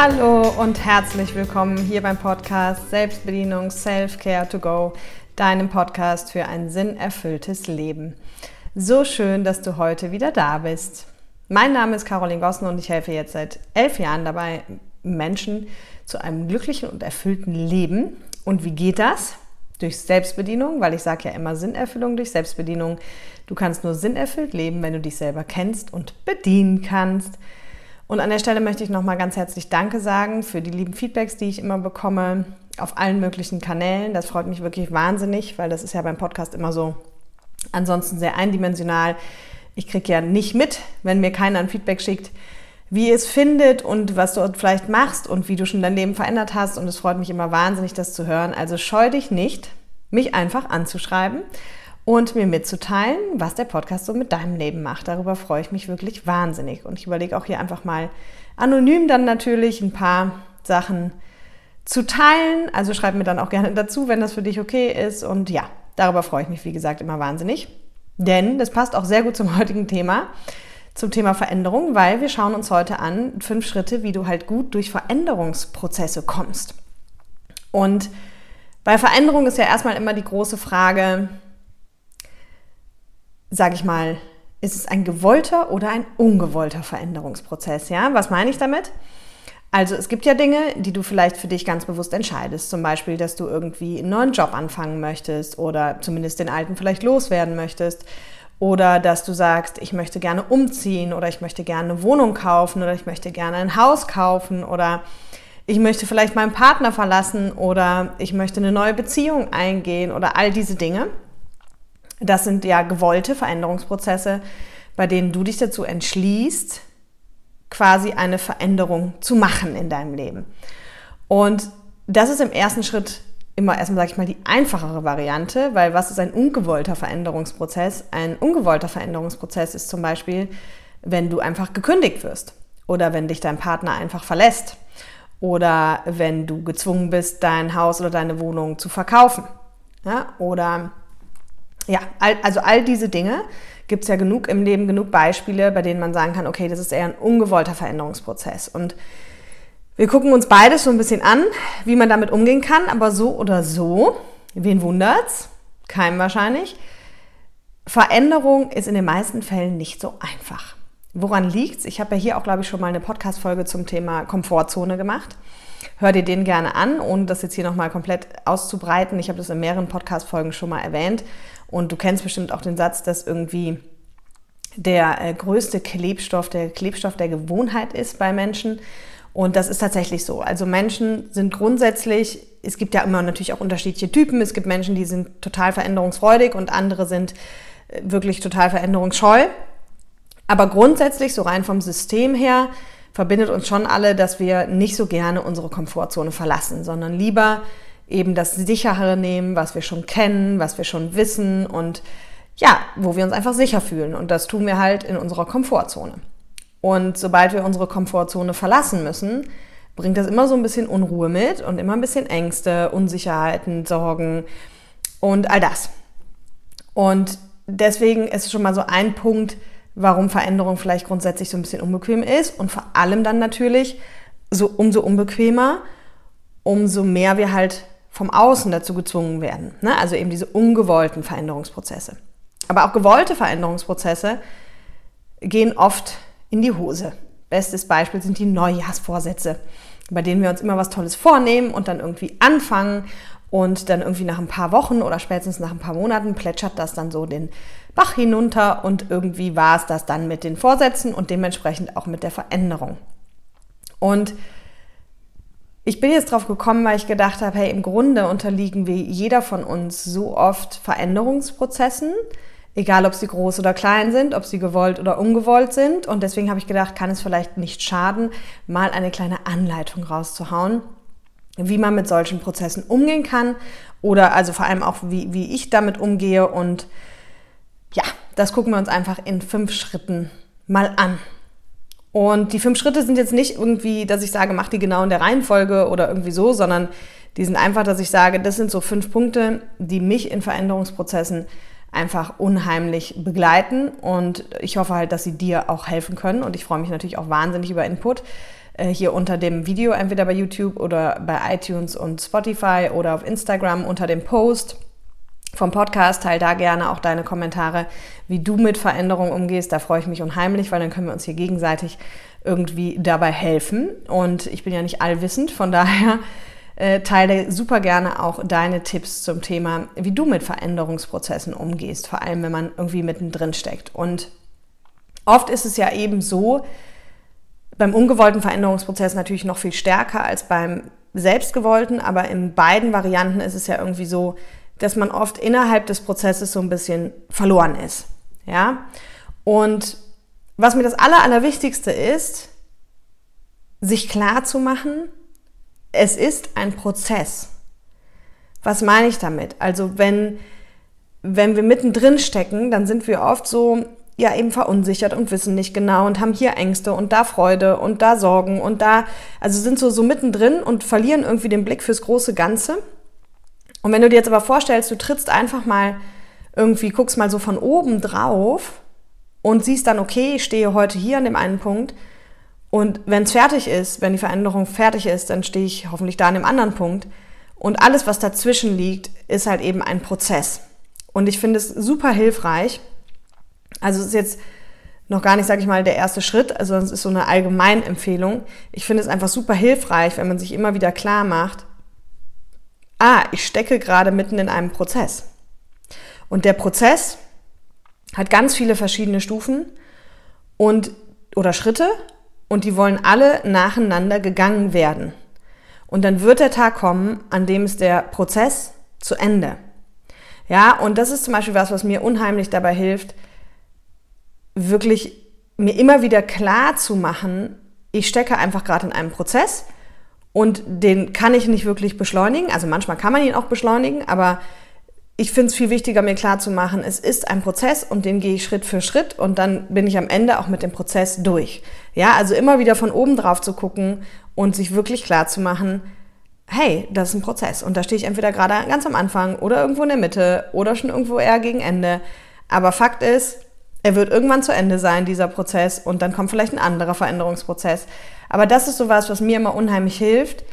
Hallo und herzlich willkommen hier beim Podcast Selbstbedienung Self-Care to Go, deinem Podcast für ein sinnerfülltes Leben. So schön, dass du heute wieder da bist. Mein Name ist Caroline Gossen und ich helfe jetzt seit elf Jahren dabei, Menschen zu einem glücklichen und erfüllten Leben. Und wie geht das? Durch Selbstbedienung, weil ich sage ja immer Sinnerfüllung durch Selbstbedienung. Du kannst nur sinnerfüllt leben, wenn du dich selber kennst und bedienen kannst. Und an der Stelle möchte ich nochmal ganz herzlich Danke sagen für die lieben Feedbacks, die ich immer bekomme auf allen möglichen Kanälen. Das freut mich wirklich wahnsinnig, weil das ist ja beim Podcast immer so ansonsten sehr eindimensional. Ich kriege ja nicht mit, wenn mir keiner ein Feedback schickt, wie ihr es findet und was du vielleicht machst und wie du schon dein Leben verändert hast. Und es freut mich immer wahnsinnig, das zu hören. Also scheu dich nicht, mich einfach anzuschreiben und mir mitzuteilen, was der Podcast so mit deinem Leben macht. Darüber freue ich mich wirklich wahnsinnig. Und ich überlege auch hier einfach mal anonym dann natürlich ein paar Sachen zu teilen. Also schreib mir dann auch gerne dazu, wenn das für dich okay ist. Und ja, darüber freue ich mich, wie gesagt, immer wahnsinnig. Denn das passt auch sehr gut zum heutigen Thema, zum Thema Veränderung, weil wir schauen uns heute an fünf Schritte, wie du halt gut durch Veränderungsprozesse kommst. Und bei Veränderung ist ja erstmal immer die große Frage, sage ich mal, ist es ein gewollter oder ein ungewollter Veränderungsprozess? Ja, was meine ich damit? Also es gibt ja Dinge, die du vielleicht für dich ganz bewusst entscheidest. Zum Beispiel, dass du irgendwie einen neuen Job anfangen möchtest oder zumindest den alten vielleicht loswerden möchtest. Oder dass du sagst, ich möchte gerne umziehen oder ich möchte gerne eine Wohnung kaufen oder ich möchte gerne ein Haus kaufen oder ich möchte vielleicht meinen Partner verlassen oder ich möchte eine neue Beziehung eingehen oder all diese Dinge. Das sind ja gewollte Veränderungsprozesse, bei denen du dich dazu entschließt, quasi eine Veränderung zu machen in deinem Leben. Und das ist im ersten Schritt immer erstmal, sage ich mal, die einfachere Variante, weil was ist ein ungewollter Veränderungsprozess? Ein ungewollter Veränderungsprozess ist zum Beispiel, wenn du einfach gekündigt wirst oder wenn dich dein Partner einfach verlässt oder wenn du gezwungen bist, dein Haus oder deine Wohnung zu verkaufen. Ja? Oder ja, also all diese Dinge gibt es ja genug im Leben, genug Beispiele, bei denen man sagen kann, okay, das ist eher ein ungewollter Veränderungsprozess. Und wir gucken uns beides so ein bisschen an, wie man damit umgehen kann, aber so oder so, wen wundert's? Keinem wahrscheinlich. Veränderung ist in den meisten Fällen nicht so einfach. Woran liegt's? Ich habe ja hier auch, glaube ich, schon mal eine Podcast-Folge zum Thema Komfortzone gemacht. Hör dir den gerne an, ohne das jetzt hier nochmal komplett auszubreiten. Ich habe das in mehreren Podcast-Folgen schon mal erwähnt. Und du kennst bestimmt auch den Satz, dass irgendwie der äh, größte Klebstoff der Klebstoff der Gewohnheit ist bei Menschen. Und das ist tatsächlich so. Also Menschen sind grundsätzlich, es gibt ja immer natürlich auch unterschiedliche Typen. Es gibt Menschen, die sind total veränderungsfreudig und andere sind äh, wirklich total veränderungsscheu. Aber grundsätzlich, so rein vom System her, verbindet uns schon alle, dass wir nicht so gerne unsere Komfortzone verlassen, sondern lieber eben das Sichere nehmen, was wir schon kennen, was wir schon wissen und ja, wo wir uns einfach sicher fühlen. Und das tun wir halt in unserer Komfortzone. Und sobald wir unsere Komfortzone verlassen müssen, bringt das immer so ein bisschen Unruhe mit und immer ein bisschen Ängste, Unsicherheiten, Sorgen und all das. Und deswegen ist es schon mal so ein Punkt, warum Veränderung vielleicht grundsätzlich so ein bisschen unbequem ist und vor allem dann natürlich so umso unbequemer, umso mehr wir halt vom Außen dazu gezwungen werden. Ne? Also eben diese ungewollten Veränderungsprozesse. Aber auch gewollte Veränderungsprozesse gehen oft in die Hose. Bestes Beispiel sind die Neujahrsvorsätze, bei denen wir uns immer was Tolles vornehmen und dann irgendwie anfangen und dann irgendwie nach ein paar Wochen oder spätestens nach ein paar Monaten plätschert das dann so den Bach hinunter und irgendwie war es das dann mit den Vorsätzen und dementsprechend auch mit der Veränderung. Und ich bin jetzt drauf gekommen, weil ich gedacht habe, hey, im Grunde unterliegen wir jeder von uns so oft Veränderungsprozessen, egal ob sie groß oder klein sind, ob sie gewollt oder ungewollt sind. Und deswegen habe ich gedacht, kann es vielleicht nicht schaden, mal eine kleine Anleitung rauszuhauen, wie man mit solchen Prozessen umgehen kann oder also vor allem auch, wie, wie ich damit umgehe. Und ja, das gucken wir uns einfach in fünf Schritten mal an. Und die fünf Schritte sind jetzt nicht irgendwie, dass ich sage, mach die genau in der Reihenfolge oder irgendwie so, sondern die sind einfach, dass ich sage, das sind so fünf Punkte, die mich in Veränderungsprozessen einfach unheimlich begleiten. Und ich hoffe halt, dass sie dir auch helfen können. Und ich freue mich natürlich auch wahnsinnig über Input. äh, hier unter dem Video, entweder bei YouTube oder bei iTunes und Spotify oder auf Instagram unter dem Post vom Podcast. Teil da gerne auch deine Kommentare, wie du mit Veränderungen umgehst. Da freue ich mich unheimlich, weil dann können wir uns hier gegenseitig irgendwie dabei helfen. Und ich bin ja nicht allwissend, von daher äh, teile super gerne auch deine Tipps zum Thema, wie du mit Veränderungsprozessen umgehst, vor allem wenn man irgendwie mittendrin steckt. Und oft ist es ja eben so, beim ungewollten Veränderungsprozess natürlich noch viel stärker als beim selbstgewollten, aber in beiden Varianten ist es ja irgendwie so, dass man oft innerhalb des Prozesses so ein bisschen verloren ist. Ja? Und was mir das Aller, Allerwichtigste ist, sich klar zu machen, es ist ein Prozess. Was meine ich damit? Also wenn, wenn wir mittendrin stecken, dann sind wir oft so, ja, eben verunsichert und wissen nicht genau und haben hier Ängste und da Freude und da Sorgen und da, also sind so, so mittendrin und verlieren irgendwie den Blick fürs große Ganze. Und wenn du dir jetzt aber vorstellst, du trittst einfach mal irgendwie, guckst mal so von oben drauf und siehst dann, okay, ich stehe heute hier an dem einen Punkt und wenn es fertig ist, wenn die Veränderung fertig ist, dann stehe ich hoffentlich da an dem anderen Punkt. Und alles, was dazwischen liegt, ist halt eben ein Prozess. Und ich finde es super hilfreich. Also es ist jetzt noch gar nicht, sage ich mal, der erste Schritt, also es ist so eine Allgemeinempfehlung. Ich finde es einfach super hilfreich, wenn man sich immer wieder klar macht, ah, ich stecke gerade mitten in einem Prozess. Und der Prozess hat ganz viele verschiedene Stufen und oder Schritte und die wollen alle nacheinander gegangen werden. Und dann wird der Tag kommen, an dem ist der Prozess zu Ende. Ja, und das ist zum Beispiel was, was mir unheimlich dabei hilft, wirklich mir immer wieder klar zu machen, ich stecke einfach gerade in einem Prozess und den kann ich nicht wirklich beschleunigen. Also manchmal kann man ihn auch beschleunigen, aber ich finde es viel wichtiger, mir klar zu machen, es ist ein Prozess und den gehe ich Schritt für Schritt und dann bin ich am Ende auch mit dem Prozess durch. Ja, also immer wieder von oben drauf zu gucken und sich wirklich klar zu machen, hey, das ist ein Prozess und da stehe ich entweder gerade ganz am Anfang oder irgendwo in der Mitte oder schon irgendwo eher gegen Ende. Aber Fakt ist, er wird irgendwann zu Ende sein, dieser Prozess, und dann kommt vielleicht ein anderer Veränderungsprozess. Aber das ist sowas, was mir immer unheimlich hilft,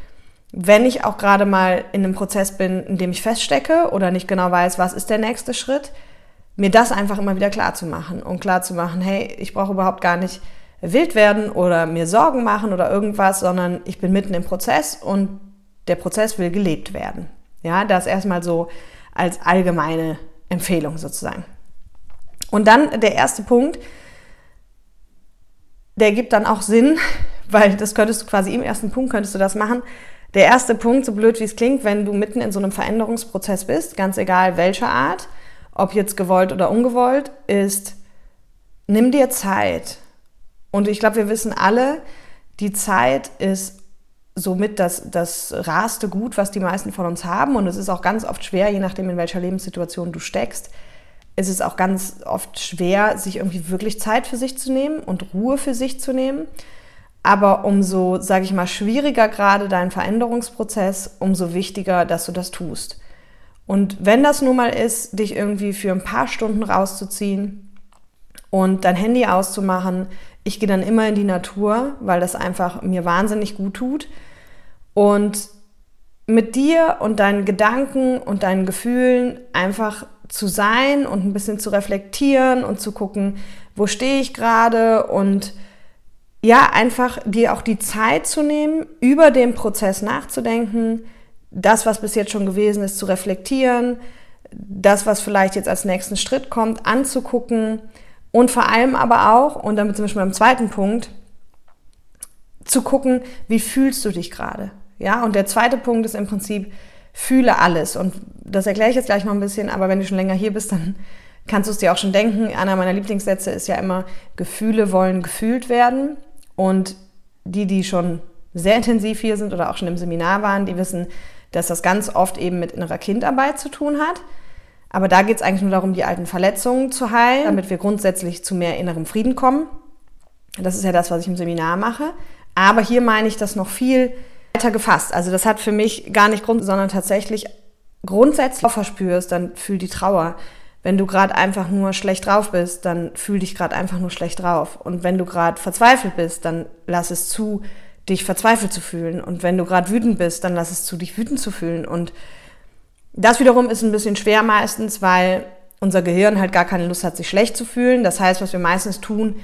wenn ich auch gerade mal in einem Prozess bin, in dem ich feststecke oder nicht genau weiß, was ist der nächste Schritt, mir das einfach immer wieder klar zu machen und klar zu machen, hey, ich brauche überhaupt gar nicht wild werden oder mir Sorgen machen oder irgendwas, sondern ich bin mitten im Prozess und der Prozess will gelebt werden. Ja, das erstmal so als allgemeine Empfehlung sozusagen. Und dann der erste Punkt, der gibt dann auch Sinn, weil das könntest du quasi im ersten Punkt könntest du das machen. Der erste Punkt, so blöd wie es klingt, wenn du mitten in so einem Veränderungsprozess bist, ganz egal welcher Art, ob jetzt gewollt oder ungewollt, ist, nimm dir Zeit. Und ich glaube, wir wissen alle, die Zeit ist somit das, das raste Gut, was die meisten von uns haben. Und es ist auch ganz oft schwer, je nachdem, in welcher Lebenssituation du steckst, ist es auch ganz oft schwer, sich irgendwie wirklich Zeit für sich zu nehmen und Ruhe für sich zu nehmen. Aber umso, sage ich mal, schwieriger gerade dein Veränderungsprozess, umso wichtiger, dass du das tust. Und wenn das nun mal ist, dich irgendwie für ein paar Stunden rauszuziehen und dein Handy auszumachen, ich gehe dann immer in die Natur, weil das einfach mir wahnsinnig gut tut. Und mit dir und deinen Gedanken und deinen Gefühlen einfach zu sein und ein bisschen zu reflektieren und zu gucken, wo stehe ich gerade und ja, einfach dir auch die Zeit zu nehmen, über den Prozess nachzudenken, das, was bis jetzt schon gewesen ist, zu reflektieren, das, was vielleicht jetzt als nächsten Schritt kommt, anzugucken und vor allem aber auch, und damit sind wir schon beim zweiten Punkt, zu gucken, wie fühlst du dich gerade? Ja, und der zweite Punkt ist im Prinzip, fühle alles. Und das erkläre ich jetzt gleich noch ein bisschen, aber wenn du schon länger hier bist, dann kannst du es dir auch schon denken. Einer meiner Lieblingssätze ist ja immer, Gefühle wollen gefühlt werden. Und die, die schon sehr intensiv hier sind oder auch schon im Seminar waren, die wissen, dass das ganz oft eben mit innerer Kindarbeit zu tun hat. Aber da geht es eigentlich nur darum, die alten Verletzungen zu heilen, damit wir grundsätzlich zu mehr innerem Frieden kommen. Das ist ja das, was ich im Seminar mache. Aber hier meine ich das noch viel weiter gefasst. Also das hat für mich gar nicht Grund, sondern tatsächlich grundsätzlich verspürst, dann fühl die Trauer. Wenn du gerade einfach nur schlecht drauf bist, dann fühl dich gerade einfach nur schlecht drauf. Und wenn du gerade verzweifelt bist, dann lass es zu, dich verzweifelt zu fühlen. Und wenn du gerade wütend bist, dann lass es zu, dich wütend zu fühlen. Und das wiederum ist ein bisschen schwer meistens, weil unser Gehirn halt gar keine Lust hat, sich schlecht zu fühlen. Das heißt, was wir meistens tun,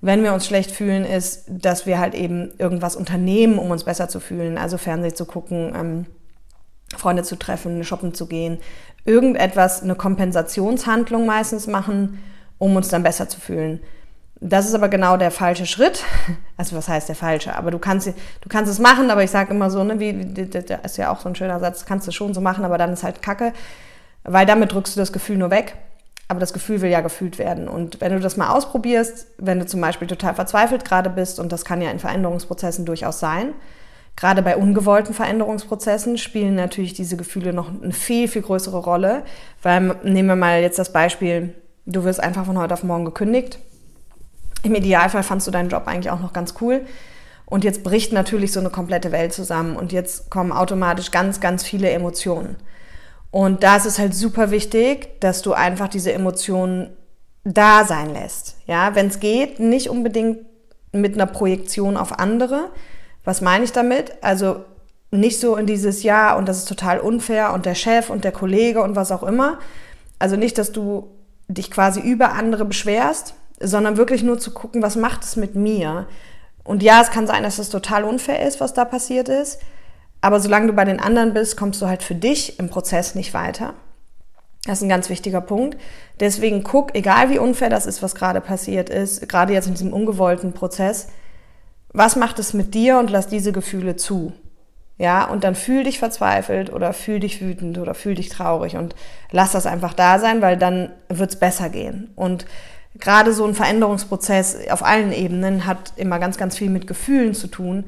wenn wir uns schlecht fühlen, ist, dass wir halt eben irgendwas unternehmen, um uns besser zu fühlen. Also Fernsehen zu gucken, ähm, Freunde zu treffen, shoppen zu gehen, irgendetwas, eine Kompensationshandlung meistens machen, um uns dann besser zu fühlen. Das ist aber genau der falsche Schritt. Also was heißt der falsche? Aber du kannst, du kannst es machen, aber ich sage immer so, ne, wie, das ist ja auch so ein schöner Satz, kannst du schon so machen, aber dann ist halt Kacke, weil damit drückst du das Gefühl nur weg. Aber das Gefühl will ja gefühlt werden. Und wenn du das mal ausprobierst, wenn du zum Beispiel total verzweifelt gerade bist, und das kann ja in Veränderungsprozessen durchaus sein, gerade bei ungewollten Veränderungsprozessen spielen natürlich diese Gefühle noch eine viel, viel größere Rolle. Weil nehmen wir mal jetzt das Beispiel, du wirst einfach von heute auf morgen gekündigt im Idealfall fandst du deinen Job eigentlich auch noch ganz cool. Und jetzt bricht natürlich so eine komplette Welt zusammen und jetzt kommen automatisch ganz, ganz viele Emotionen. Und da ist es halt super wichtig, dass du einfach diese Emotionen da sein lässt. Ja, wenn es geht, nicht unbedingt mit einer Projektion auf andere. Was meine ich damit? Also nicht so in dieses Ja und das ist total unfair und der Chef und der Kollege und was auch immer. Also nicht, dass du dich quasi über andere beschwerst, sondern wirklich nur zu gucken, was macht es mit mir. Und ja, es kann sein, dass es total unfair ist, was da passiert ist. Aber solange du bei den anderen bist, kommst du halt für dich im Prozess nicht weiter. Das ist ein ganz wichtiger Punkt. Deswegen guck, egal wie unfair das ist, was gerade passiert ist, gerade jetzt in diesem ungewollten Prozess, was macht es mit dir und lass diese Gefühle zu. Ja, und dann fühl dich verzweifelt oder fühl dich wütend oder fühl dich traurig und lass das einfach da sein, weil dann wird's besser gehen. Und gerade so ein Veränderungsprozess auf allen Ebenen hat immer ganz, ganz viel mit Gefühlen zu tun,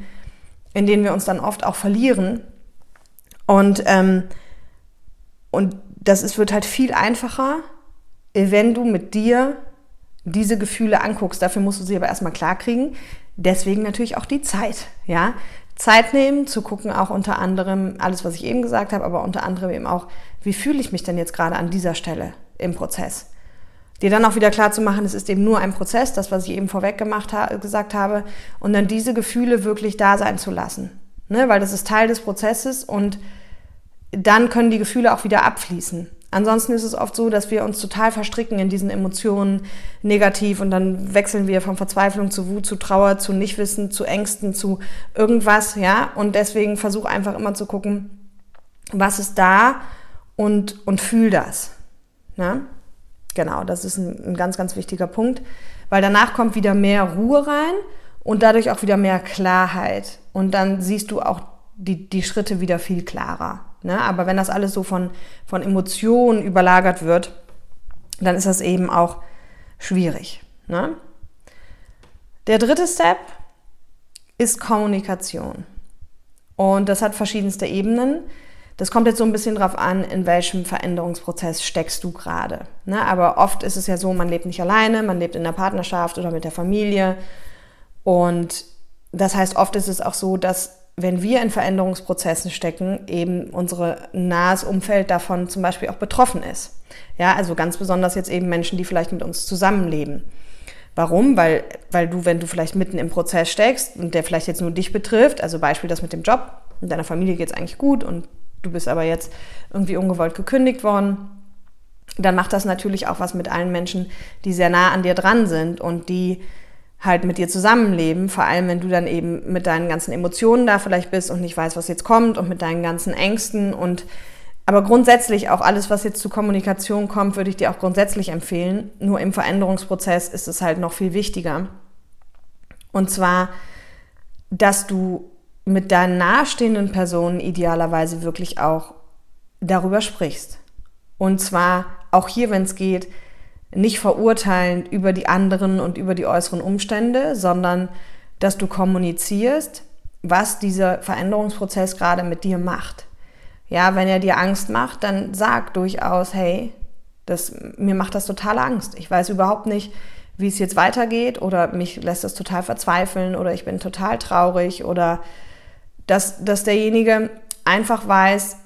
in denen wir uns dann oft auch verlieren. Und, ähm, und das ist, wird halt viel einfacher, wenn du mit dir diese Gefühle anguckst. Dafür musst du sie aber erstmal klarkriegen. Deswegen natürlich auch die Zeit. Ja? Zeit nehmen, zu gucken, auch unter anderem alles, was ich eben gesagt habe, aber unter anderem eben auch, wie fühle ich mich denn jetzt gerade an dieser Stelle im Prozess? Dir dann auch wieder klar zu machen, es ist eben nur ein Prozess, das, was ich eben vorweg gemacht ha gesagt habe, und dann diese Gefühle wirklich da sein zu lassen. Ne? Weil das ist Teil des Prozesses und dann können die Gefühle auch wieder abfließen. Ansonsten ist es oft so, dass wir uns total verstricken in diesen Emotionen negativ und dann wechseln wir von Verzweiflung zu Wut, zu Trauer, zu Nichtwissen, zu Ängsten, zu irgendwas, ja. Und deswegen versuch einfach immer zu gucken, was ist da und, und fühl das. Ne? Genau, das ist ein, ein ganz, ganz wichtiger Punkt, weil danach kommt wieder mehr Ruhe rein und dadurch auch wieder mehr Klarheit. Und dann siehst du auch die, die Schritte wieder viel klarer. Ne? Aber wenn das alles so von, von Emotionen überlagert wird, dann ist das eben auch schwierig. Ne? Der dritte Step ist Kommunikation. Und das hat verschiedenste Ebenen. Das kommt jetzt so ein bisschen drauf an, in welchem Veränderungsprozess steckst du gerade. Ne? Aber oft ist es ja so, man lebt nicht alleine, man lebt in der Partnerschaft oder mit der Familie. Und das heißt, oft ist es auch so, dass wenn wir in Veränderungsprozessen stecken, eben unser nahes Umfeld davon zum Beispiel auch betroffen ist. Ja, also ganz besonders jetzt eben Menschen, die vielleicht mit uns zusammenleben. Warum? Weil, weil du, wenn du vielleicht mitten im Prozess steckst und der vielleicht jetzt nur dich betrifft, also Beispiel das mit dem Job, in deiner Familie geht es eigentlich gut und du bist aber jetzt irgendwie ungewollt gekündigt worden, dann macht das natürlich auch was mit allen Menschen, die sehr nah an dir dran sind und die halt mit dir zusammenleben, vor allem wenn du dann eben mit deinen ganzen Emotionen da vielleicht bist und nicht weißt, was jetzt kommt und mit deinen ganzen Ängsten und aber grundsätzlich auch alles, was jetzt zu Kommunikation kommt, würde ich dir auch grundsätzlich empfehlen. Nur im Veränderungsprozess ist es halt noch viel wichtiger. Und zwar, dass du mit deinen nahestehenden Personen idealerweise wirklich auch darüber sprichst. Und zwar auch hier, wenn es geht, nicht verurteilend über die anderen und über die äußeren Umstände, sondern dass du kommunizierst, was dieser Veränderungsprozess gerade mit dir macht. Ja, wenn er dir Angst macht, dann sag durchaus, hey, das, mir macht das total Angst. Ich weiß überhaupt nicht, wie es jetzt weitergeht oder mich lässt das total verzweifeln oder ich bin total traurig oder dass, dass derjenige einfach weiß,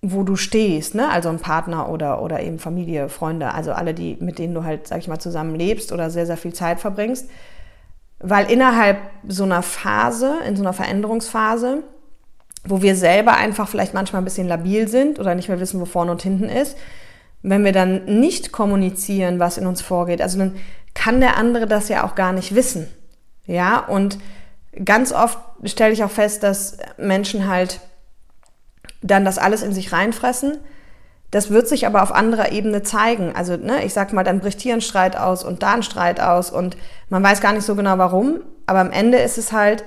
wo du stehst, ne? also ein Partner oder, oder eben Familie, Freunde, also alle, die, mit denen du halt, sag ich mal, zusammen lebst oder sehr, sehr viel Zeit verbringst, weil innerhalb so einer Phase, in so einer Veränderungsphase, wo wir selber einfach vielleicht manchmal ein bisschen labil sind oder nicht mehr wissen, wo vorne und hinten ist, wenn wir dann nicht kommunizieren, was in uns vorgeht, also dann kann der andere das ja auch gar nicht wissen. Ja, und ganz oft stelle ich auch fest, dass Menschen halt dann das alles in sich reinfressen. Das wird sich aber auf anderer Ebene zeigen. Also, ne, ich sag mal, dann bricht hier ein Streit aus und da ein Streit aus und man weiß gar nicht so genau warum. Aber am Ende ist es halt,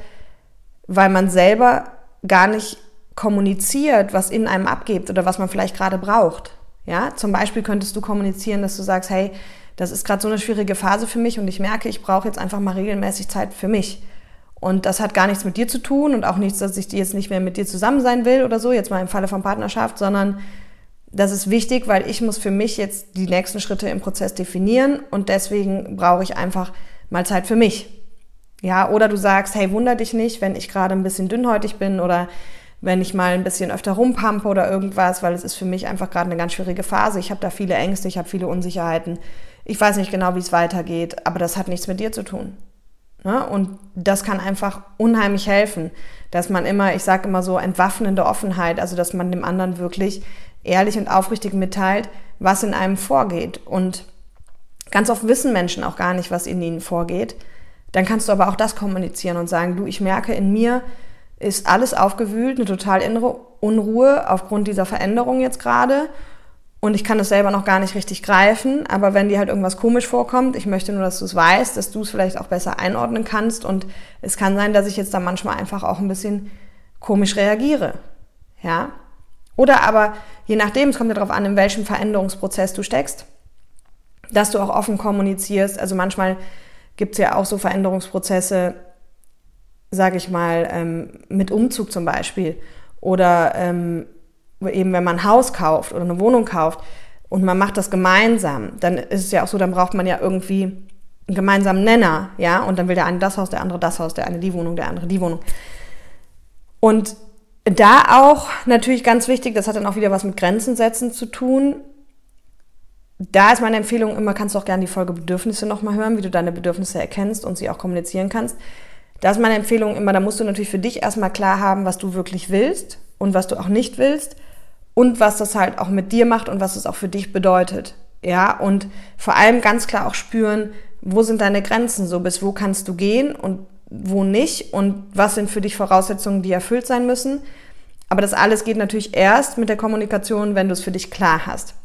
weil man selber gar nicht kommuniziert, was in einem abgeht oder was man vielleicht gerade braucht. Ja, zum Beispiel könntest du kommunizieren, dass du sagst, hey, das ist gerade so eine schwierige Phase für mich und ich merke, ich brauche jetzt einfach mal regelmäßig Zeit für mich. Und das hat gar nichts mit dir zu tun und auch nichts, dass ich jetzt nicht mehr mit dir zusammen sein will oder so, jetzt mal im Falle von Partnerschaft, sondern das ist wichtig, weil ich muss für mich jetzt die nächsten Schritte im Prozess definieren und deswegen brauche ich einfach mal Zeit für mich. Ja, oder du sagst, hey, wunder dich nicht, wenn ich gerade ein bisschen dünnhäutig bin oder wenn ich mal ein bisschen öfter rumpampe oder irgendwas, weil es ist für mich einfach gerade eine ganz schwierige Phase. Ich habe da viele Ängste, ich habe viele Unsicherheiten. Ich weiß nicht genau, wie es weitergeht, aber das hat nichts mit dir zu tun. Ne? Und das kann einfach unheimlich helfen, dass man immer, ich sage immer so, entwaffnende Offenheit, also dass man dem anderen wirklich ehrlich und aufrichtig mitteilt, was in einem vorgeht. Und ganz oft wissen Menschen auch gar nicht, was in ihnen vorgeht. Dann kannst du aber auch das kommunizieren und sagen, du, ich merke, in mir ist alles aufgewühlt, eine total innere Unruhe aufgrund dieser Veränderung jetzt gerade und ich kann das selber noch gar nicht richtig greifen, aber wenn dir halt irgendwas komisch vorkommt, ich möchte nur, dass du es weißt, dass du es vielleicht auch besser einordnen kannst und es kann sein, dass ich jetzt da manchmal einfach auch ein bisschen komisch reagiere. Ja? Oder aber, je nachdem, es kommt ja darauf an, in welchem Veränderungsprozess du steckst, dass du auch offen kommunizierst. Also manchmal gibt es ja auch so Veränderungsprozesse, sage ich mal, ähm, mit Umzug zum Beispiel oder ähm, eben wenn man ein Haus kauft oder eine Wohnung kauft und man macht das gemeinsam, dann ist es ja auch so, dann braucht man ja irgendwie einen gemeinsamen Nenner, ja, und dann will der eine das Haus, der andere das Haus, der eine die Wohnung, der andere die Wohnung. Und da auch natürlich ganz wichtig, das hat dann auch wieder was mit Grenzen setzen zu tun. Da ist meine Empfehlung immer, kannst du auch gerne die Folge Bedürfnisse nochmal hören, wie du deine Bedürfnisse erkennst und sie auch kommunizieren kannst. Da ist meine Empfehlung immer, da musst du natürlich für dich erstmal klar haben, was du wirklich willst und was du auch nicht willst und was das halt auch mit dir macht und was es auch für dich bedeutet. Ja, und vor allem ganz klar auch spüren, wo sind deine Grenzen so, bis wo kannst du gehen und wo nicht und was sind für dich Voraussetzungen, die erfüllt sein müssen. Aber das alles geht natürlich erst mit der Kommunikation, wenn du es für dich klar hast.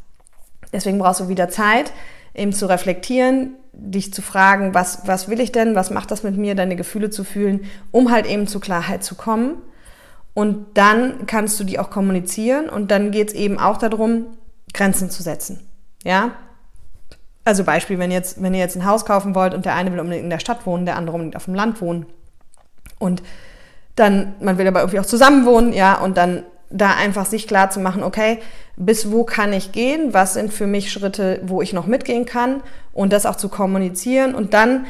Deswegen brauchst du wieder Zeit, eben zu reflektieren, dich zu fragen, was, was will ich denn, was macht das mit mir, deine Gefühle zu fühlen, um halt eben zur Klarheit zu kommen. Und dann kannst du die auch kommunizieren und dann geht es eben auch darum, Grenzen zu setzen. Ja? Also Beispiel, wenn, jetzt, wenn ihr jetzt ein Haus kaufen wollt und der eine will unbedingt in der Stadt wohnen, der andere unbedingt auf dem Land wohnen. Und dann, man will aber irgendwie auch zusammen wohnen, ja, und dann da einfach sich klar zu machen, okay, bis wo kann ich gehen, was sind für mich Schritte, wo ich noch mitgehen kann und das auch zu kommunizieren und dann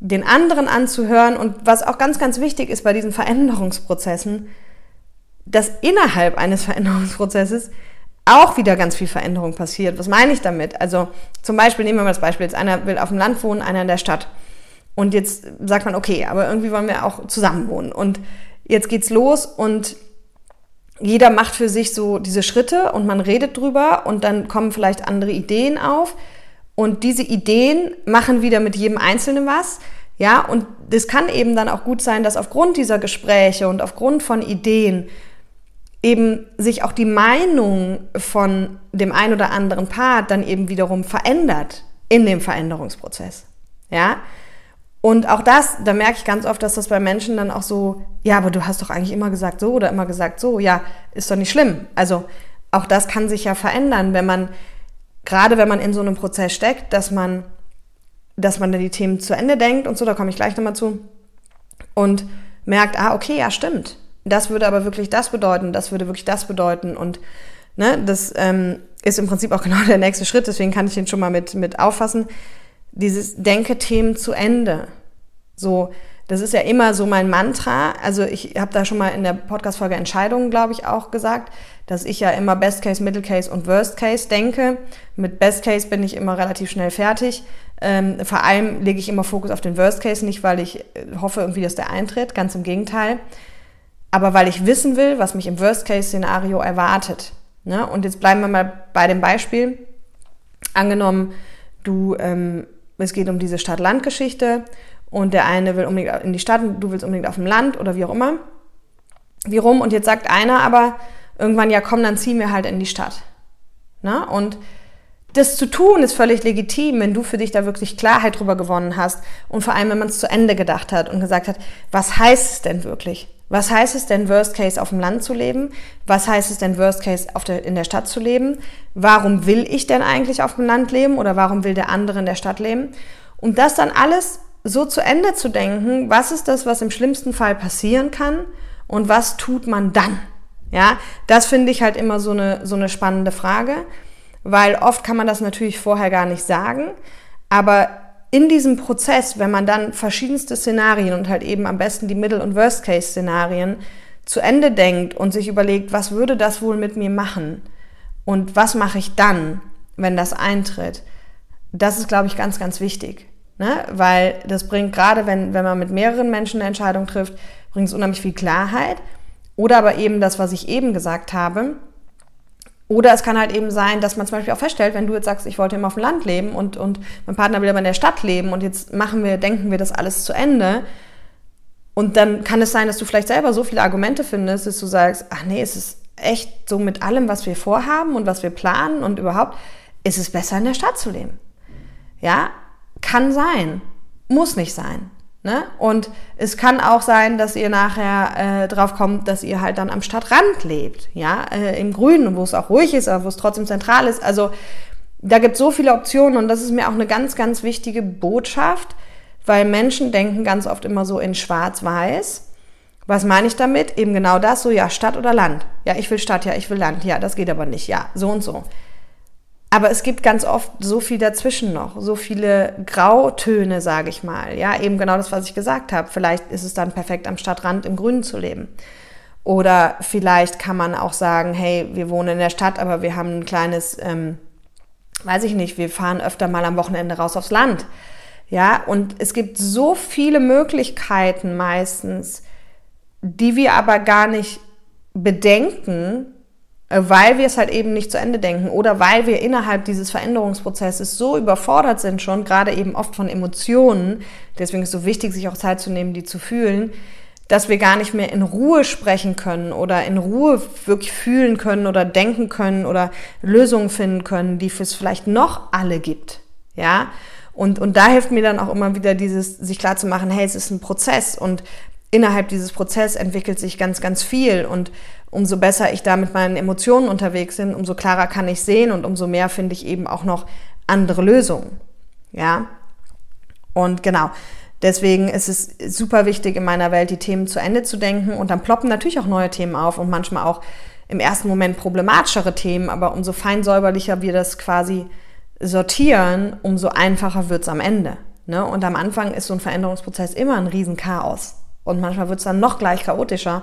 den anderen anzuhören und was auch ganz, ganz wichtig ist bei diesen Veränderungsprozessen, dass innerhalb eines Veränderungsprozesses auch wieder ganz viel Veränderung passiert. Was meine ich damit? Also zum Beispiel nehmen wir mal das Beispiel, jetzt einer will auf dem Land wohnen, einer in der Stadt. Und jetzt sagt man, okay, aber irgendwie wollen wir auch zusammen wohnen. Und jetzt geht's los und jeder macht für sich so diese Schritte und man redet drüber und dann kommen vielleicht andere Ideen auf. Und diese Ideen machen wieder mit jedem Einzelnen was. Ja, und das kann eben dann auch gut sein, dass aufgrund dieser Gespräche und aufgrund von Ideen eben sich auch die Meinung von dem ein oder anderen Part dann eben wiederum verändert in dem Veränderungsprozess. Ja? Und auch das, da merke ich ganz oft, dass das bei Menschen dann auch so, ja, aber du hast doch eigentlich immer gesagt so oder immer gesagt so, ja, ist doch nicht schlimm. Also auch das kann sich ja verändern, wenn man, gerade wenn man in so einem Prozess steckt, dass man, dass man dann die Themen zu Ende denkt und so, da komme ich gleich nochmal zu, und merkt, ah, okay, ja, stimmt das würde aber wirklich das bedeuten, das würde wirklich das bedeuten. Und ne, das ähm, ist im Prinzip auch genau der nächste Schritt, deswegen kann ich den schon mal mit, mit auffassen. Dieses Denke Themen zu Ende. So, das ist ja immer so mein Mantra. Also ich habe da schon mal in der Podcast-Folge Entscheidungen, glaube ich, auch gesagt, dass ich ja immer Best Case, Middle Case und Worst Case denke. Mit Best Case bin ich immer relativ schnell fertig. Ähm, vor allem lege ich immer Fokus auf den Worst Case, nicht weil ich äh, hoffe irgendwie, dass der eintritt, ganz im Gegenteil, aber weil ich wissen will, was mich im Worst Case Szenario erwartet. Ne? Und jetzt bleiben wir mal bei dem Beispiel. Angenommen, du, ähm, es geht um diese Stadt-Land-Geschichte und der eine will unbedingt in die Stadt und du willst unbedingt auf dem Land oder wie auch immer. Wie rum? Und jetzt sagt einer aber irgendwann, ja komm, dann ziehen wir halt in die Stadt. Ne? Und das zu tun ist völlig legitim, wenn du für dich da wirklich Klarheit drüber gewonnen hast und vor allem, wenn man es zu Ende gedacht hat und gesagt hat, was heißt es denn wirklich? Was heißt es denn, Worst Case auf dem Land zu leben? Was heißt es denn, Worst Case der, in der Stadt zu leben? Warum will ich denn eigentlich auf dem Land leben oder warum will der andere in der Stadt leben? Und das dann alles so zu Ende zu denken, was ist das, was im schlimmsten Fall passieren kann und was tut man dann? Ja, das finde ich halt immer so eine, so eine spannende Frage, weil oft kann man das natürlich vorher gar nicht sagen, aber in diesem Prozess, wenn man dann verschiedenste Szenarien und halt eben am besten die Middle- und Worst-Case-Szenarien zu Ende denkt und sich überlegt, was würde das wohl mit mir machen und was mache ich dann, wenn das eintritt, das ist, glaube ich, ganz, ganz wichtig. Ne? Weil das bringt gerade, wenn, wenn man mit mehreren Menschen eine Entscheidung trifft, bringt es unheimlich viel Klarheit. Oder aber eben das, was ich eben gesagt habe, oder es kann halt eben sein, dass man zum Beispiel auch feststellt, wenn du jetzt sagst, ich wollte immer auf dem Land leben und, und mein Partner will aber in der Stadt leben und jetzt machen wir, denken wir das alles zu Ende. Und dann kann es sein, dass du vielleicht selber so viele Argumente findest, dass du sagst, ach nee, es ist echt so mit allem, was wir vorhaben und was wir planen und überhaupt, ist es besser in der Stadt zu leben. Ja, kann sein, muss nicht sein. Ne? Und es kann auch sein, dass ihr nachher äh, drauf kommt, dass ihr halt dann am Stadtrand lebt, ja, äh, im Grünen, wo es auch ruhig ist, aber wo es trotzdem zentral ist. Also da gibt es so viele Optionen und das ist mir auch eine ganz, ganz wichtige Botschaft, weil Menschen denken ganz oft immer so in Schwarz-Weiß. Was meine ich damit? Eben genau das, so ja, Stadt oder Land. Ja, ich will Stadt, ja, ich will Land. Ja, das geht aber nicht. Ja, so und so. Aber es gibt ganz oft so viel dazwischen noch, so viele Grautöne, sage ich mal. Ja, eben genau das, was ich gesagt habe. Vielleicht ist es dann perfekt am Stadtrand im Grünen zu leben. Oder vielleicht kann man auch sagen, hey, wir wohnen in der Stadt, aber wir haben ein kleines, ähm, weiß ich nicht, wir fahren öfter mal am Wochenende raus aufs Land. Ja, und es gibt so viele Möglichkeiten meistens, die wir aber gar nicht bedenken, weil wir es halt eben nicht zu Ende denken oder weil wir innerhalb dieses Veränderungsprozesses so überfordert sind schon, gerade eben oft von Emotionen, deswegen ist es so wichtig, sich auch Zeit zu nehmen, die zu fühlen, dass wir gar nicht mehr in Ruhe sprechen können oder in Ruhe wirklich fühlen können oder denken können oder Lösungen finden können, die es vielleicht noch alle gibt. Ja, und, und da hilft mir dann auch immer wieder dieses, sich klar zu machen, hey, es ist ein Prozess und innerhalb dieses Prozesses entwickelt sich ganz, ganz viel und umso besser ich da mit meinen Emotionen unterwegs bin, umso klarer kann ich sehen und umso mehr finde ich eben auch noch andere Lösungen. Ja. Und genau. Deswegen ist es super wichtig in meiner Welt, die Themen zu Ende zu denken und dann ploppen natürlich auch neue Themen auf und manchmal auch im ersten Moment problematischere Themen, aber umso feinsäuberlicher wir das quasi sortieren, umso einfacher wird es am Ende. Ne? Und am Anfang ist so ein Veränderungsprozess immer ein Riesenchaos. Und manchmal wird es dann noch gleich chaotischer,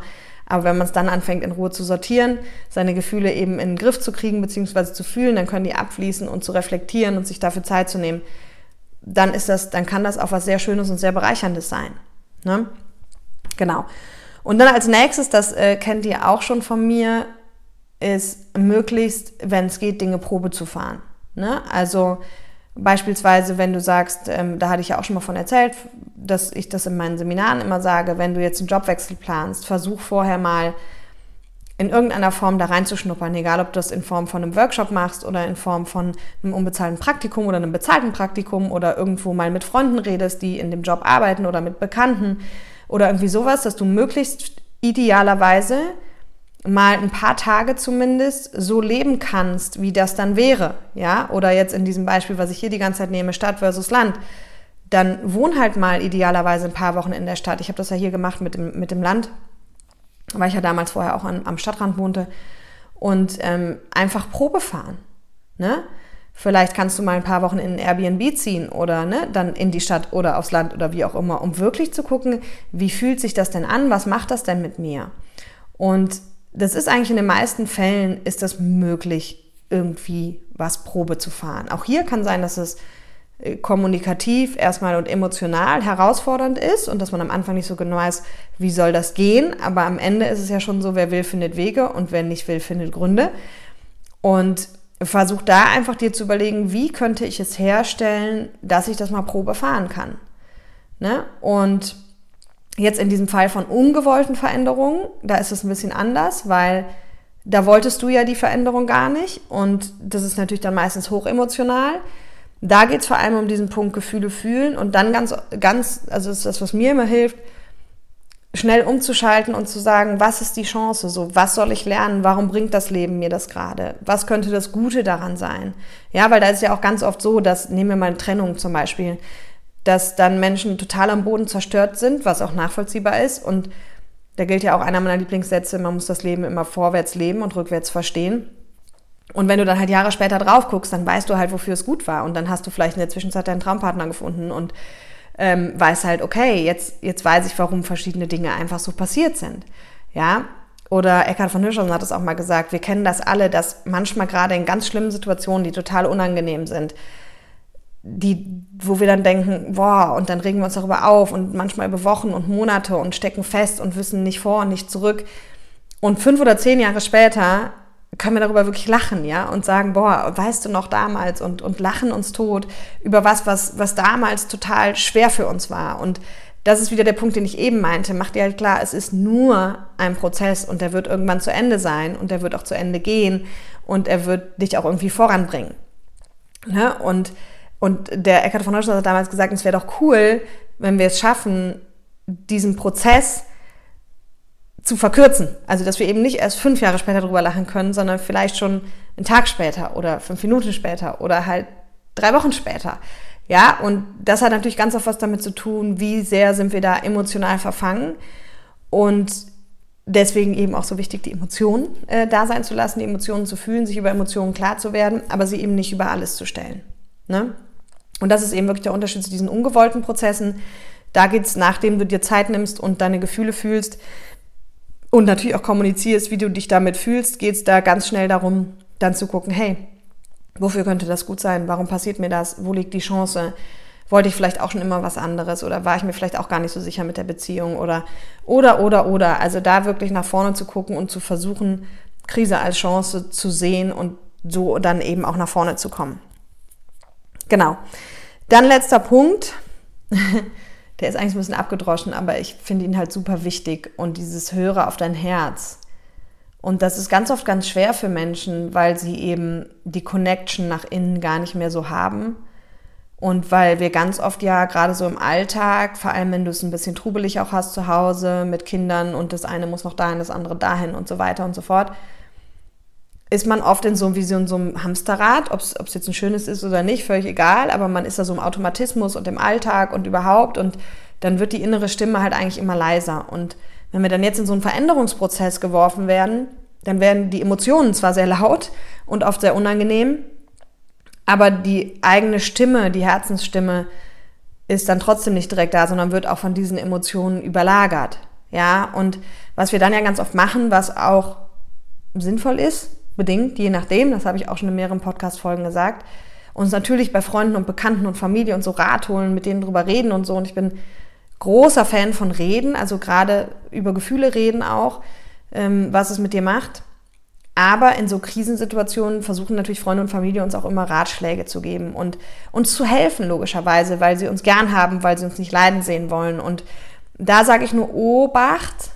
aber wenn man es dann anfängt, in Ruhe zu sortieren, seine Gefühle eben in den Griff zu kriegen bzw. zu fühlen, dann können die abfließen und zu reflektieren und sich dafür Zeit zu nehmen, dann ist das, dann kann das auch was sehr Schönes und sehr Bereicherndes sein. Ne? Genau. Und dann als nächstes, das äh, kennt ihr auch schon von mir, ist möglichst, wenn es geht, Dinge Probe zu fahren. Ne? Also Beispielsweise, wenn du sagst, ähm, da hatte ich ja auch schon mal von erzählt, dass ich das in meinen Seminaren immer sage, wenn du jetzt einen Jobwechsel planst, versuch vorher mal in irgendeiner Form da reinzuschnuppern, egal ob du das in Form von einem Workshop machst oder in Form von einem unbezahlten Praktikum oder einem bezahlten Praktikum oder irgendwo mal mit Freunden redest, die in dem Job arbeiten oder mit Bekannten oder irgendwie sowas, dass du möglichst idealerweise mal ein paar Tage zumindest so leben kannst, wie das dann wäre, ja, oder jetzt in diesem Beispiel, was ich hier die ganze Zeit nehme, Stadt versus Land, dann wohn halt mal idealerweise ein paar Wochen in der Stadt. Ich habe das ja hier gemacht mit dem, mit dem Land, weil ich ja damals vorher auch an, am Stadtrand wohnte und ähm, einfach Probe fahren, ne? Vielleicht kannst du mal ein paar Wochen in ein Airbnb ziehen oder ne, dann in die Stadt oder aufs Land oder wie auch immer, um wirklich zu gucken, wie fühlt sich das denn an, was macht das denn mit mir? Und das ist eigentlich in den meisten Fällen ist das möglich, irgendwie was Probe zu fahren. Auch hier kann sein, dass es äh, kommunikativ erstmal und emotional herausfordernd ist und dass man am Anfang nicht so genau weiß, wie soll das gehen. Aber am Ende ist es ja schon so, wer will, findet Wege und wer nicht will, findet Gründe. Und versuch da einfach dir zu überlegen, wie könnte ich es herstellen, dass ich das mal Probe fahren kann. Ne? Und jetzt in diesem Fall von ungewollten Veränderungen, da ist es ein bisschen anders, weil da wolltest du ja die Veränderung gar nicht und das ist natürlich dann meistens hochemotional. Da geht es vor allem um diesen Punkt Gefühle fühlen und dann ganz, ganz, also das ist das, was mir immer hilft, schnell umzuschalten und zu sagen, was ist die Chance? So, was soll ich lernen? Warum bringt das Leben mir das gerade? Was könnte das Gute daran sein? Ja, weil da ist ja auch ganz oft so, dass, nehmen wir mal eine Trennung zum Beispiel, dass dann Menschen total am Boden zerstört sind, was auch nachvollziehbar ist. Und da gilt ja auch einer meiner Lieblingssätze, man muss das Leben immer vorwärts leben und rückwärts verstehen. Und wenn du dann halt Jahre später drauf guckst, dann weißt du halt, wofür es gut war. Und dann hast du vielleicht in der Zwischenzeit deinen Traumpartner gefunden und ähm, weißt halt, okay, jetzt, jetzt weiß ich, warum verschiedene Dinge einfach so passiert sind. Ja, oder Eckhard von Hirschhausen hat es auch mal gesagt, wir kennen das alle, dass manchmal gerade in ganz schlimmen Situationen, die total unangenehm sind, die, wo wir dann denken, boah, und dann regen wir uns darüber auf und manchmal über Wochen und Monate und stecken fest und wissen nicht vor und nicht zurück. Und fünf oder zehn Jahre später können wir darüber wirklich lachen, ja, und sagen, boah, weißt du noch damals und, und lachen uns tot über was, was, was damals total schwer für uns war. Und das ist wieder der Punkt, den ich eben meinte. Mach dir halt klar, es ist nur ein Prozess und der wird irgendwann zu Ende sein und der wird auch zu Ende gehen und er wird dich auch irgendwie voranbringen. Ne? Und, und der Eckhard von Neustadt hat damals gesagt, es wäre doch cool, wenn wir es schaffen, diesen Prozess zu verkürzen. Also, dass wir eben nicht erst fünf Jahre später drüber lachen können, sondern vielleicht schon einen Tag später oder fünf Minuten später oder halt drei Wochen später. Ja, und das hat natürlich ganz oft was damit zu tun, wie sehr sind wir da emotional verfangen und deswegen eben auch so wichtig, die Emotionen äh, da sein zu lassen, die Emotionen zu fühlen, sich über Emotionen klar zu werden, aber sie eben nicht über alles zu stellen. Ne? Und das ist eben wirklich der Unterschied zu diesen ungewollten Prozessen. Da geht es, nachdem du dir Zeit nimmst und deine Gefühle fühlst, und natürlich auch kommunizierst, wie du dich damit fühlst, geht es da ganz schnell darum, dann zu gucken, hey, wofür könnte das gut sein? Warum passiert mir das? Wo liegt die Chance? Wollte ich vielleicht auch schon immer was anderes oder war ich mir vielleicht auch gar nicht so sicher mit der Beziehung oder oder oder oder. Also da wirklich nach vorne zu gucken und zu versuchen, Krise als Chance zu sehen und so dann eben auch nach vorne zu kommen. Genau. Dann letzter Punkt. der ist eigentlich ein bisschen abgedroschen, aber ich finde ihn halt super wichtig. Und dieses Höre auf dein Herz. Und das ist ganz oft ganz schwer für Menschen, weil sie eben die Connection nach innen gar nicht mehr so haben. Und weil wir ganz oft ja gerade so im Alltag, vor allem wenn du es ein bisschen trubelig auch hast zu Hause mit Kindern und das eine muss noch dahin, das andere dahin und so weiter und so fort, ist man oft in so, so, in so einem Hamsterrad, ob es jetzt ein schönes ist oder nicht, völlig egal, aber man ist da so im Automatismus und im Alltag und überhaupt und dann wird die innere Stimme halt eigentlich immer leiser. Und wenn wir dann jetzt in so einen Veränderungsprozess geworfen werden, dann werden die Emotionen zwar sehr laut und oft sehr unangenehm, aber die eigene Stimme, die Herzensstimme, ist dann trotzdem nicht direkt da, sondern wird auch von diesen Emotionen überlagert. Ja, und was wir dann ja ganz oft machen, was auch sinnvoll ist, bedingt, je nachdem, das habe ich auch schon in mehreren Podcast-Folgen gesagt, uns natürlich bei Freunden und Bekannten und Familie und so Rat holen, mit denen drüber reden und so. Und ich bin großer Fan von Reden, also gerade über Gefühle reden auch, ähm, was es mit dir macht. Aber in so Krisensituationen versuchen natürlich Freunde und Familie uns auch immer Ratschläge zu geben und uns zu helfen, logischerweise, weil sie uns gern haben, weil sie uns nicht leiden sehen wollen. Und da sage ich nur Obacht,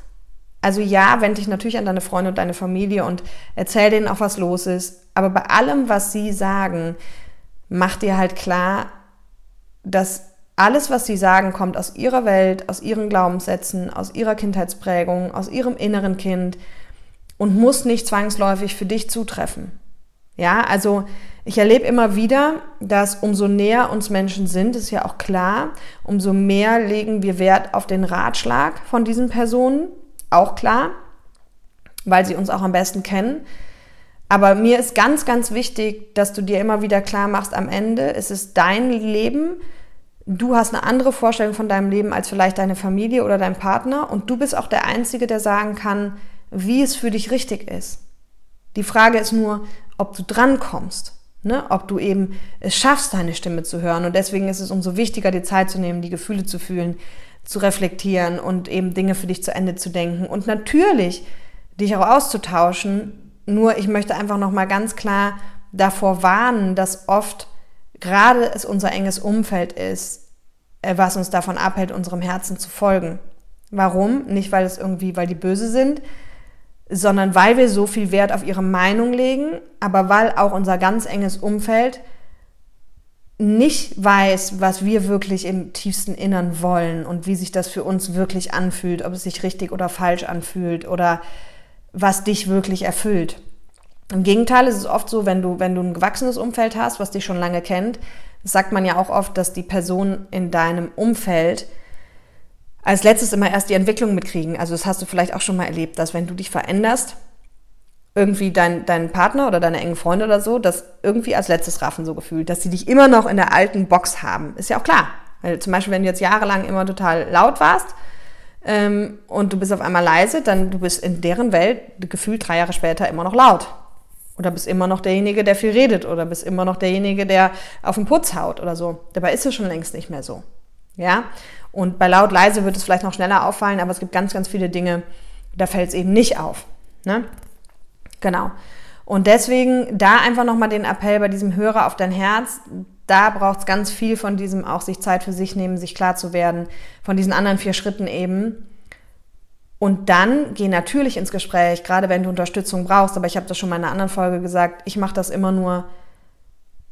also ja, wende dich natürlich an deine Freunde und deine Familie und erzähl denen auch, was los ist. Aber bei allem, was sie sagen, mach dir halt klar, dass alles, was sie sagen, kommt aus ihrer Welt, aus ihren Glaubenssätzen, aus ihrer Kindheitsprägung, aus ihrem inneren Kind und muss nicht zwangsläufig für dich zutreffen. Ja, also ich erlebe immer wieder, dass umso näher uns Menschen sind, ist ja auch klar, umso mehr legen wir Wert auf den Ratschlag von diesen Personen auch klar, weil sie uns auch am besten kennen. Aber mir ist ganz, ganz wichtig, dass du dir immer wieder klar machst, am Ende es ist dein Leben. Du hast eine andere Vorstellung von deinem Leben als vielleicht deine Familie oder dein Partner. Und du bist auch der Einzige, der sagen kann, wie es für dich richtig ist. Die Frage ist nur, ob du drankommst, ne? ob du eben es schaffst, deine Stimme zu hören. Und deswegen ist es umso wichtiger, die Zeit zu nehmen, die Gefühle zu fühlen, zu reflektieren und eben Dinge für dich zu Ende zu denken. Und natürlich dich auch auszutauschen. Nur ich möchte einfach nochmal ganz klar davor warnen, dass oft gerade es unser enges Umfeld ist, äh, was uns davon abhält, unserem Herzen zu folgen. Warum? Nicht, weil es irgendwie, weil die böse sind, sondern weil wir so viel Wert auf ihre Meinung legen, aber weil auch unser ganz enges Umfeld nicht weiß, was wir wirklich im tiefsten Innern wollen und wie sich das für uns wirklich anfühlt, ob es sich richtig oder falsch anfühlt oder was dich wirklich erfüllt. Im Gegenteil ist es oft so, wenn du, wenn du ein gewachsenes Umfeld hast, was dich schon lange kennt, sagt man ja auch oft, dass die Personen in deinem Umfeld als letztes immer erst die Entwicklung mitkriegen. Also das hast du vielleicht auch schon mal erlebt, dass wenn du dich veränderst, irgendwie dein, dein Partner oder deine engen Freunde oder so, das irgendwie als letztes raffen so gefühlt, dass sie dich immer noch in der alten Box haben. Ist ja auch klar. Weil zum Beispiel, wenn du jetzt jahrelang immer total laut warst ähm, und du bist auf einmal leise, dann du bist in deren Welt gefühlt drei Jahre später immer noch laut. Oder bist immer noch derjenige, der viel redet. Oder bist immer noch derjenige, der auf den Putz haut oder so. Dabei ist es schon längst nicht mehr so. Ja? Und bei laut, leise wird es vielleicht noch schneller auffallen, aber es gibt ganz, ganz viele Dinge, da fällt es eben nicht auf. Ne? Genau. Und deswegen da einfach nochmal den Appell bei diesem Hörer auf dein Herz. Da braucht es ganz viel von diesem auch sich Zeit für sich nehmen, sich klar zu werden, von diesen anderen vier Schritten eben. Und dann geh natürlich ins Gespräch, gerade wenn du Unterstützung brauchst. Aber ich habe das schon mal in einer anderen Folge gesagt. Ich mache das immer nur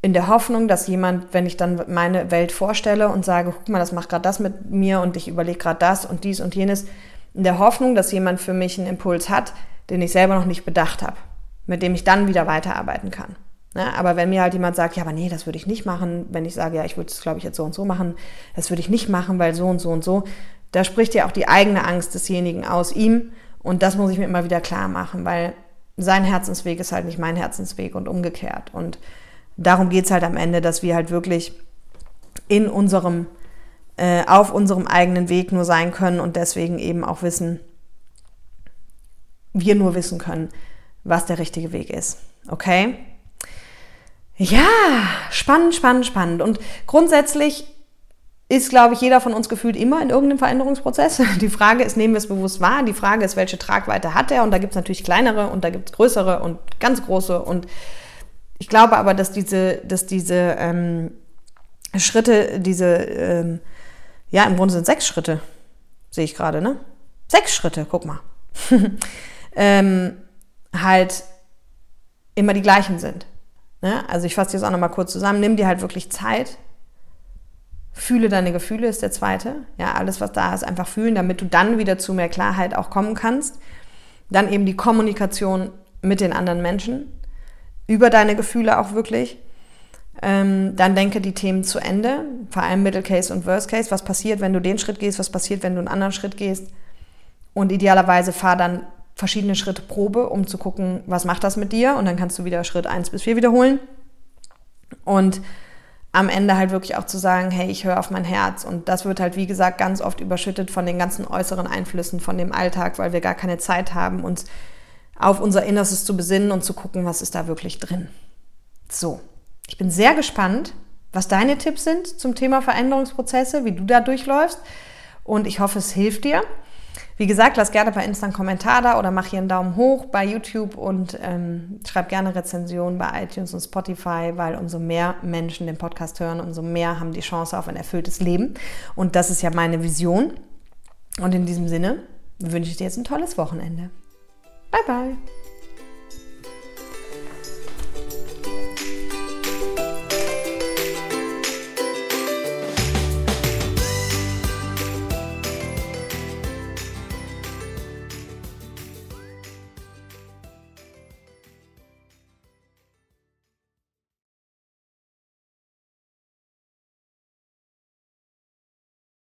in der Hoffnung, dass jemand, wenn ich dann meine Welt vorstelle und sage, guck mal, das macht gerade das mit mir und ich überlege gerade das und dies und jenes, in der Hoffnung, dass jemand für mich einen Impuls hat, den ich selber noch nicht bedacht habe, mit dem ich dann wieder weiterarbeiten kann. Ne? Aber wenn mir halt jemand sagt, ja, aber nee, das würde ich nicht machen, wenn ich sage, ja, ich würde es, glaube ich, jetzt so und so machen, das würde ich nicht machen, weil so und so und so, da spricht ja auch die eigene Angst desjenigen aus ihm und das muss ich mir immer wieder klar machen, weil sein Herzensweg ist halt nicht mein Herzensweg und umgekehrt. Und darum geht es halt am Ende, dass wir halt wirklich in unserem, äh, auf unserem eigenen Weg nur sein können und deswegen eben auch wissen, wir nur wissen können, was der richtige Weg ist. Okay? Ja, spannend, spannend, spannend. Und grundsätzlich ist, glaube ich, jeder von uns gefühlt immer in irgendeinem Veränderungsprozess. Die Frage ist, nehmen wir es bewusst wahr? Die Frage ist, welche Tragweite hat er? Und da gibt es natürlich kleinere und da gibt es größere und ganz große. Und ich glaube aber, dass diese, dass diese ähm, Schritte, diese, ähm, ja, im Grunde sind sechs Schritte, sehe ich gerade, ne? Sechs Schritte, guck mal. ähm, halt immer die gleichen sind. Ne? Also ich fasse jetzt auch nochmal kurz zusammen. Nimm dir halt wirklich Zeit. Fühle deine Gefühle ist der zweite. Ja, alles, was da ist, einfach fühlen, damit du dann wieder zu mehr Klarheit auch kommen kannst. Dann eben die Kommunikation mit den anderen Menschen. Über deine Gefühle auch wirklich. Ähm, dann denke die Themen zu Ende, vor allem Middle Case und Worst Case. Was passiert, wenn du den Schritt gehst? Was passiert, wenn du einen anderen Schritt gehst? Und idealerweise fahr dann verschiedene Schritte Probe, um zu gucken, was macht das mit dir. Und dann kannst du wieder Schritt 1 bis 4 wiederholen. Und am Ende halt wirklich auch zu sagen, hey, ich höre auf mein Herz. Und das wird halt, wie gesagt, ganz oft überschüttet von den ganzen äußeren Einflüssen, von dem Alltag, weil wir gar keine Zeit haben, uns auf unser Innerstes zu besinnen und zu gucken, was ist da wirklich drin. So, ich bin sehr gespannt, was deine Tipps sind zum Thema Veränderungsprozesse, wie du da durchläufst. Und ich hoffe, es hilft dir. Wie gesagt, lass gerne bei Insta einen Kommentar da oder mach hier einen Daumen hoch bei YouTube und ähm, schreib gerne Rezensionen bei iTunes und Spotify, weil umso mehr Menschen den Podcast hören, umso mehr haben die Chance auf ein erfülltes Leben. Und das ist ja meine Vision. Und in diesem Sinne wünsche ich dir jetzt ein tolles Wochenende. Bye, bye.